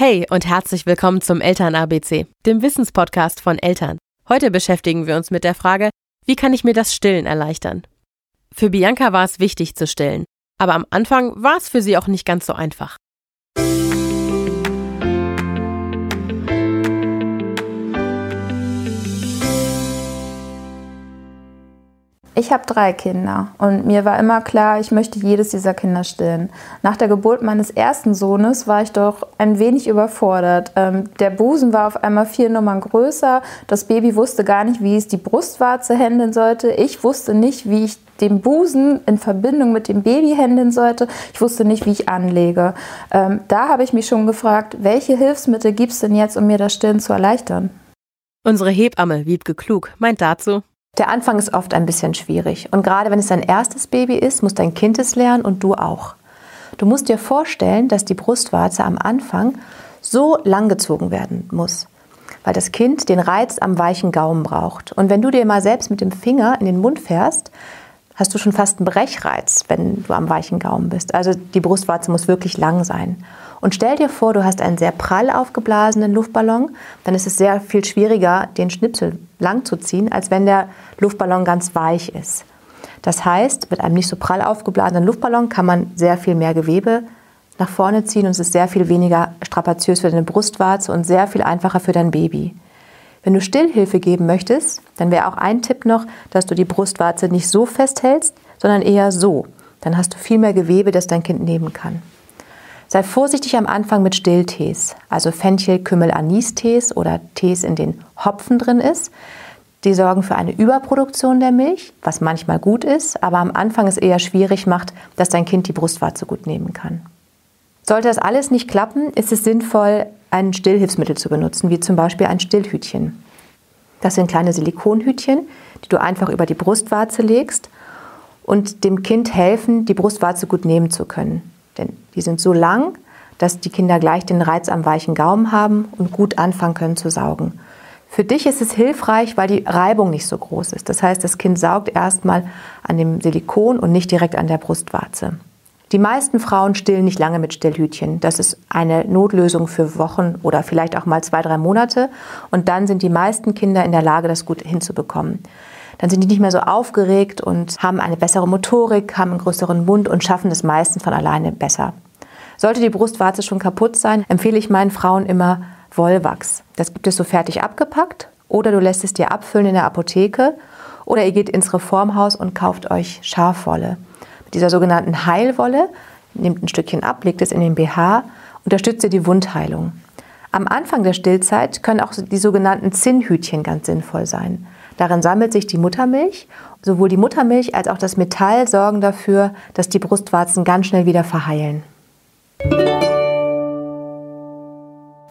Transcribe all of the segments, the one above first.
Hey und herzlich willkommen zum Eltern ABC, dem Wissenspodcast von Eltern. Heute beschäftigen wir uns mit der Frage, wie kann ich mir das Stillen erleichtern? Für Bianca war es wichtig zu stillen, aber am Anfang war es für sie auch nicht ganz so einfach. Ich habe drei Kinder und mir war immer klar, ich möchte jedes dieser Kinder stillen. Nach der Geburt meines ersten Sohnes war ich doch ein wenig überfordert. Ähm, der Busen war auf einmal vier Nummern größer. Das Baby wusste gar nicht, wie es die Brustwarze händeln sollte. Ich wusste nicht, wie ich den Busen in Verbindung mit dem Baby händeln sollte. Ich wusste nicht, wie ich anlege. Ähm, da habe ich mich schon gefragt, welche Hilfsmittel gibt es denn jetzt, um mir das Stillen zu erleichtern? Unsere Hebamme Wiebke Klug meint dazu, der Anfang ist oft ein bisschen schwierig. Und gerade wenn es dein erstes Baby ist, muss dein Kind es lernen und du auch. Du musst dir vorstellen, dass die Brustwarze am Anfang so lang gezogen werden muss, weil das Kind den Reiz am weichen Gaumen braucht. Und wenn du dir mal selbst mit dem Finger in den Mund fährst, hast du schon fast einen Brechreiz, wenn du am weichen Gaumen bist. Also die Brustwarze muss wirklich lang sein. Und stell dir vor, du hast einen sehr prall aufgeblasenen Luftballon, dann ist es sehr viel schwieriger, den Schnipsel lang zu ziehen, als wenn der Luftballon ganz weich ist. Das heißt, mit einem nicht so prall aufgeblasenen Luftballon kann man sehr viel mehr Gewebe nach vorne ziehen und es ist sehr viel weniger strapaziös für deine Brustwarze und sehr viel einfacher für dein Baby. Wenn du Stillhilfe geben möchtest, dann wäre auch ein Tipp noch, dass du die Brustwarze nicht so festhältst, sondern eher so. Dann hast du viel mehr Gewebe, das dein Kind nehmen kann. Sei vorsichtig am Anfang mit Stilltees, also Fenchel, Kümmel, Anis-Tees oder Tees, in denen Hopfen drin ist. Die sorgen für eine Überproduktion der Milch, was manchmal gut ist, aber am Anfang es eher schwierig macht, dass dein Kind die Brustwarze gut nehmen kann. Sollte das alles nicht klappen, ist es sinnvoll, ein Stillhilfsmittel zu benutzen, wie zum Beispiel ein Stillhütchen. Das sind kleine Silikonhütchen, die du einfach über die Brustwarze legst und dem Kind helfen, die Brustwarze gut nehmen zu können. Denn die sind so lang, dass die Kinder gleich den Reiz am weichen Gaumen haben und gut anfangen können zu saugen. Für dich ist es hilfreich, weil die Reibung nicht so groß ist. Das heißt, das Kind saugt erstmal an dem Silikon und nicht direkt an der Brustwarze. Die meisten Frauen stillen nicht lange mit Stillhütchen. Das ist eine Notlösung für Wochen oder vielleicht auch mal zwei, drei Monate. Und dann sind die meisten Kinder in der Lage, das gut hinzubekommen dann sind die nicht mehr so aufgeregt und haben eine bessere Motorik, haben einen größeren Mund und schaffen es meistens von alleine besser. Sollte die Brustwarze schon kaputt sein, empfehle ich meinen Frauen immer Wollwachs. Das gibt es so fertig abgepackt oder du lässt es dir abfüllen in der Apotheke oder ihr geht ins Reformhaus und kauft euch Schafwolle. Dieser sogenannten Heilwolle nehmt ein Stückchen ab, legt es in den BH, unterstützt ihr die Wundheilung. Am Anfang der Stillzeit können auch die sogenannten Zinnhütchen ganz sinnvoll sein. Darin sammelt sich die Muttermilch. Sowohl die Muttermilch als auch das Metall sorgen dafür, dass die Brustwarzen ganz schnell wieder verheilen.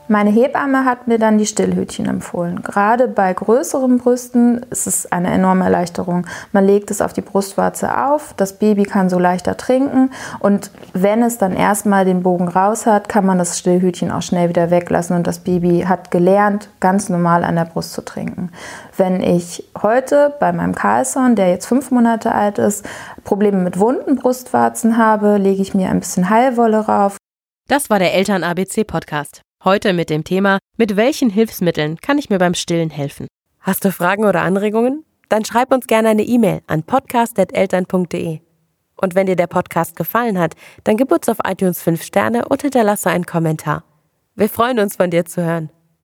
Meine Hebamme hat mir dann die Stillhütchen empfohlen. Gerade bei größeren Brüsten ist es eine enorme Erleichterung. Man legt es auf die Brustwarze auf, das Baby kann so leichter trinken und wenn es dann erstmal den Bogen raus hat, kann man das Stillhütchen auch schnell wieder weglassen und das Baby hat gelernt, ganz normal an der Brust zu trinken. Wenn ich heute bei meinem Carlson, der jetzt fünf Monate alt ist, Probleme mit wunden Brustwarzen habe, lege ich mir ein bisschen Heilwolle rauf. Das war der Eltern ABC Podcast. Heute mit dem Thema, mit welchen Hilfsmitteln kann ich mir beim Stillen helfen? Hast du Fragen oder Anregungen? Dann schreib uns gerne eine E-Mail an podcast.eltern.de. Und wenn dir der Podcast gefallen hat, dann gib uns auf iTunes 5 Sterne und hinterlasse einen Kommentar. Wir freuen uns, von dir zu hören.